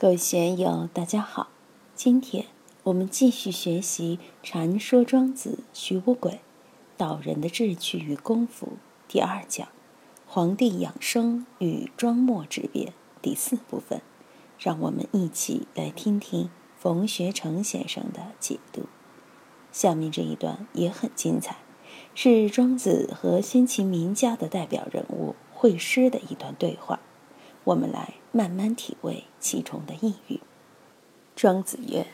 各位学友，大家好。今天我们继续学习《禅说庄子·徐无鬼道人的志趣与功夫》第二讲“皇帝养生与庄墨之辩”第四部分。让我们一起来听听冯学成先生的解读。下面这一段也很精彩，是庄子和先秦名家的代表人物会师的一段对话。我们来慢慢体味其中的意蕴。庄子曰：“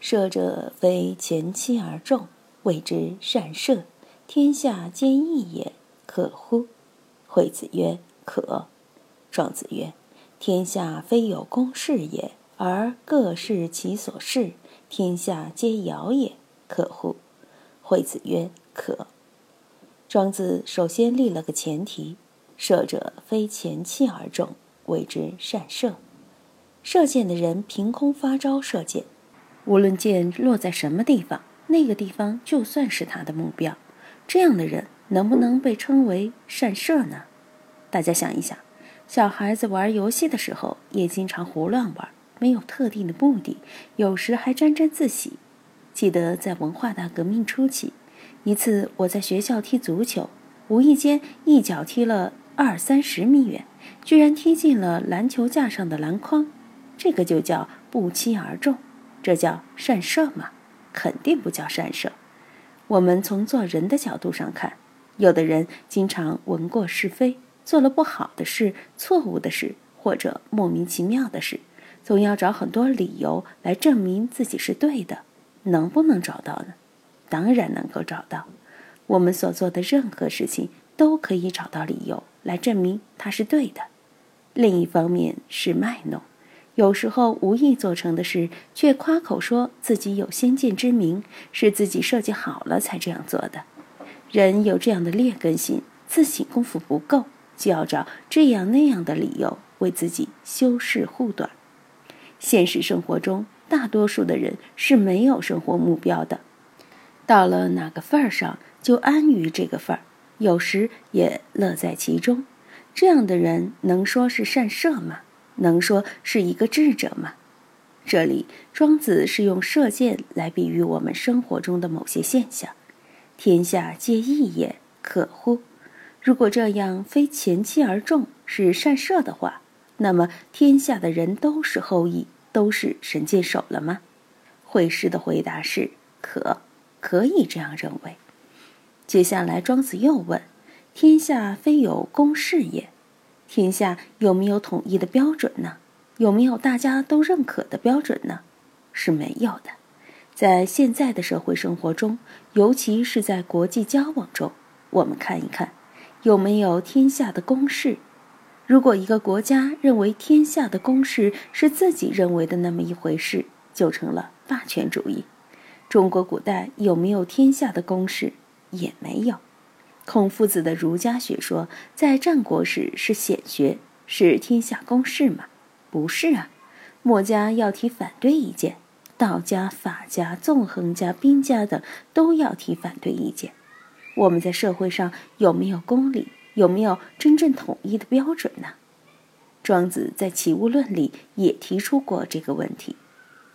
射者非前期而众，谓之善射。天下皆异也，可乎？”惠子曰：“可。”庄子曰：“天下非有公事也，而各适其所适，天下皆尧也，可乎？”惠子曰：“可。”庄子首先立了个前提：射者非前期而众。谓之善射，射箭的人凭空发招射箭，无论箭落在什么地方，那个地方就算是他的目标。这样的人能不能被称为善射呢？大家想一想，小孩子玩游戏的时候也经常胡乱玩，没有特定的目的，有时还沾沾自喜。记得在文化大革命初期，一次我在学校踢足球，无意间一脚踢了二三十米远。居然踢进了篮球架上的篮筐，这个就叫不期而中，这叫善射吗？肯定不叫善射。我们从做人的角度上看，有的人经常闻过是非，做了不好的事、错误的事或者莫名其妙的事，总要找很多理由来证明自己是对的。能不能找到呢？当然能够找到。我们所做的任何事情都可以找到理由来证明它是对的。另一方面是卖弄，有时候无意做成的事，却夸口说自己有先见之明，是自己设计好了才这样做的。人有这样的劣根性，自省功夫不够，就要找这样那样的理由为自己修饰护短。现实生活中，大多数的人是没有生活目标的，到了哪个份儿上就安于这个份儿，有时也乐在其中。这样的人能说是善射吗？能说是一个智者吗？这里庄子是用射箭来比喻我们生活中的某些现象。天下皆义也，可乎？如果这样非前期而众是善射的话，那么天下的人都是后羿，都是神箭手了吗？惠施的回答是可，可以这样认为。接下来庄子又问。天下非有公事也，天下有没有统一的标准呢？有没有大家都认可的标准呢？是没有的。在现在的社会生活中，尤其是在国际交往中，我们看一看，有没有天下的公事？如果一个国家认为天下的公事是自己认为的那么一回事，就成了霸权主义。中国古代有没有天下的公事？也没有。孔夫子的儒家学说在战国时是显学，是天下公事吗？不是啊。墨家要提反对意见，道家、法家、纵横家、兵家等都要提反对意见。我们在社会上有没有公理？有没有真正统一的标准呢？庄子在《齐物论》里也提出过这个问题。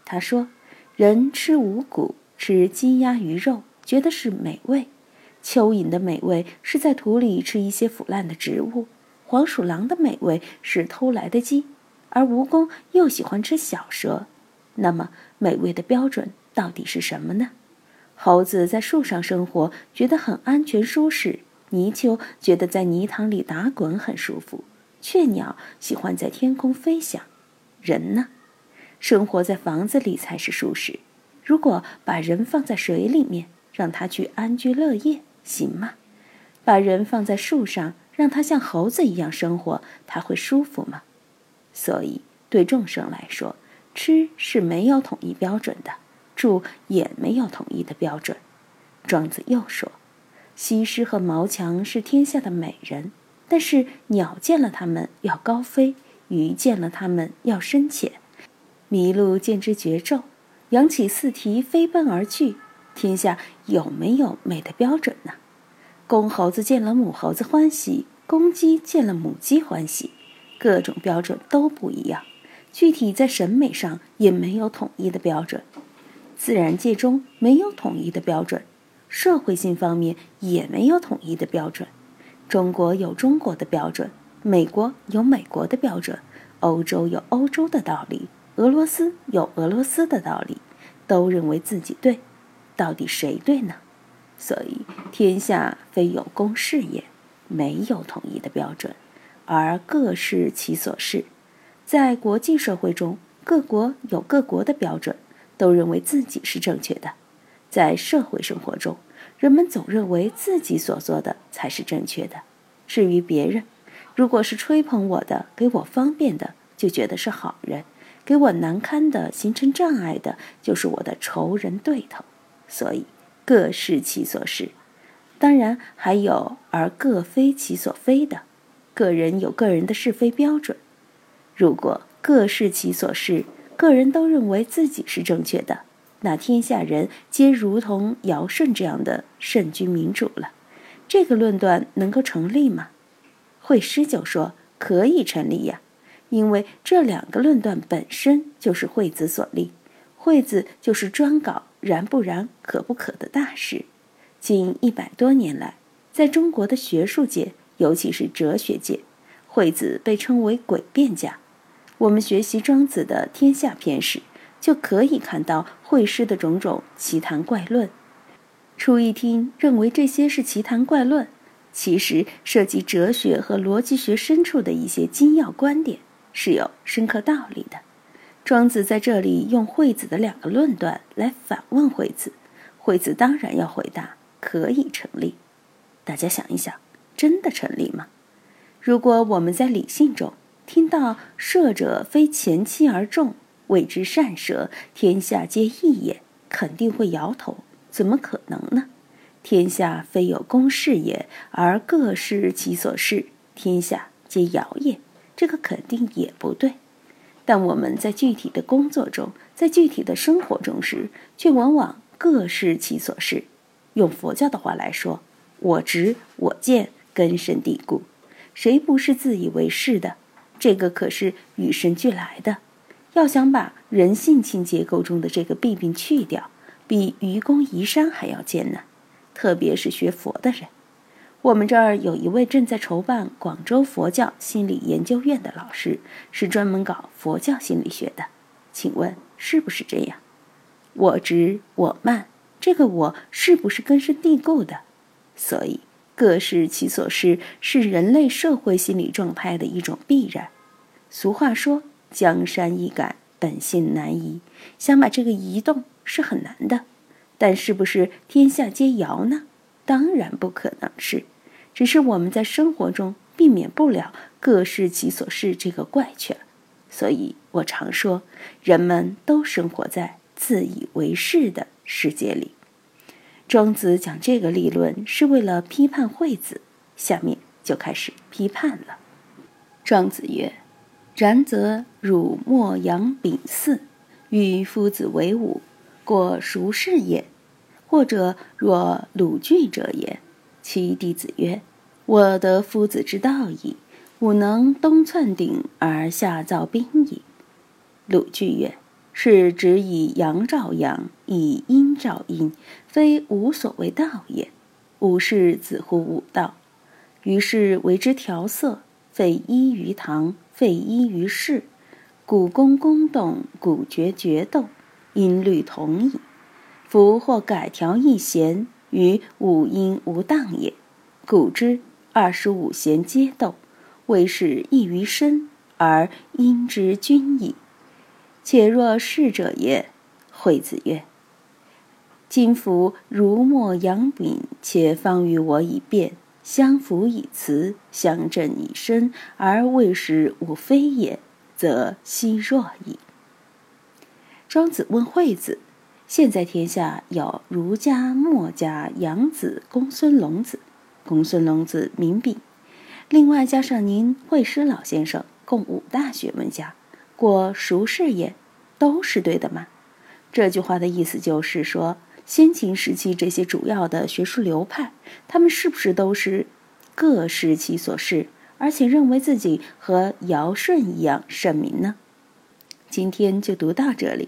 他说：“人吃五谷，吃鸡鸭鱼肉，觉得是美味。”蚯蚓的美味是在土里吃一些腐烂的植物，黄鼠狼的美味是偷来的鸡，而蜈蚣又喜欢吃小蛇。那么，美味的标准到底是什么呢？猴子在树上生活，觉得很安全舒适；泥鳅觉得在泥塘里打滚很舒服；雀鸟喜欢在天空飞翔。人呢？生活在房子里才是舒适。如果把人放在水里面，让他去安居乐业。行吗？把人放在树上，让他像猴子一样生活，他会舒服吗？所以，对众生来说，吃是没有统一标准的，住也没有统一的标准。庄子又说：“西施和毛强是天下的美人，但是鸟见了它们要高飞，鱼见了它们要深浅，麋鹿见之绝骤，扬起四蹄飞奔而去。”天下有没有美的标准呢？公猴子见了母猴子欢喜，公鸡见了母鸡欢喜，各种标准都不一样。具体在审美上也没有统一的标准，自然界中没有统一的标准，社会性方面也没有统一的标准。中国有中国的标准，美国有美国的标准，欧洲有欧洲的道理，俄罗斯有俄罗斯的道理，都认为自己对，到底谁对呢？所以天下非有公事也，没有统一的标准，而各视其所视。在国际社会中，各国有各国的标准，都认为自己是正确的。在社会生活中，人们总认为自己所做的才是正确的，至于别人，如果是吹捧我的、给我方便的，就觉得是好人；给我难堪的、形成障碍的，就是我的仇人对头。所以，各是其所是。当然，还有而各非其所非的，个人有个人的是非标准。如果各是其所是，个人都认为自己是正确的。那天下人皆如同尧舜这样的圣君民主了，这个论断能够成立吗？惠施就说可以成立呀，因为这两个论断本身就是惠子所立，惠子就是专搞然不然、可不可的大事。近一百多年来，在中国的学术界，尤其是哲学界，惠子被称为诡辩家。我们学习庄子的《天下篇》时。就可以看到惠师的种种奇谈怪论，初一听认为这些是奇谈怪论，其实涉及哲学和逻辑学深处的一些精要观点，是有深刻道理的。庄子在这里用惠子的两个论断来反问惠子，惠子当然要回答可以成立。大家想一想，真的成立吗？如果我们在理性中听到“射者非前期而中”。谓之善舍，天下皆异也，肯定会摇头。怎么可能呢？天下非有公事也，而各视其所视，天下皆摇也。这个肯定也不对。但我们在具体的工作中，在具体的生活中时，却往往各视其所是。用佛教的话来说，我执我见根深蒂固，谁不是自以为是的？这个可是与生俱来的。要想把人性情结构中的这个弊病去掉，比愚公移山还要艰难，特别是学佛的人。我们这儿有一位正在筹办广州佛教心理研究院的老师，是专门搞佛教心理学的。请问是不是这样？我执我慢，这个我是不是根深蒂固的？所以各视其所是，是人类社会心理状态的一种必然。俗话说。江山易改，本性难移。想把这个移动是很难的，但是不是天下皆摇呢？当然不可能是，只是我们在生活中避免不了各视其所视这个怪圈。所以我常说，人们都生活在自以为是的世界里。庄子讲这个理论是为了批判惠子，下面就开始批判了。庄子曰。然则汝莫阳丙巳，与夫子为伍，过孰是也？或者若鲁具者也？其弟子曰：“我得夫子之道矣，吾能东窜鼎而下造兵矣。”鲁具曰：“是指以阳照阳，以阴照阴，非吾所谓道也。吾是子乎吾道，于是为之调色，废一于堂。”废一于室，古宫宫动，古绝决斗，音律同矣。夫或改调一弦，于五音无当也。古之二十五弦皆斗，谓是异于身，而音之均矣。且若是者也。惠子曰：“今夫如墨扬秉，且方与我以辩。”相辅以辞，相正以身，而未使吾非也，则奚若矣。庄子问惠子：“现在天下有儒家、墨家、杨子、公孙龙子，公孙龙子名秉，另外加上您惠施老先生，共五大学问家，过熟视也？都是对的吗？”这句话的意思就是说。先秦时期这些主要的学术流派，他们是不是都是各视其所视，而且认为自己和尧舜一样圣明呢？今天就读到这里，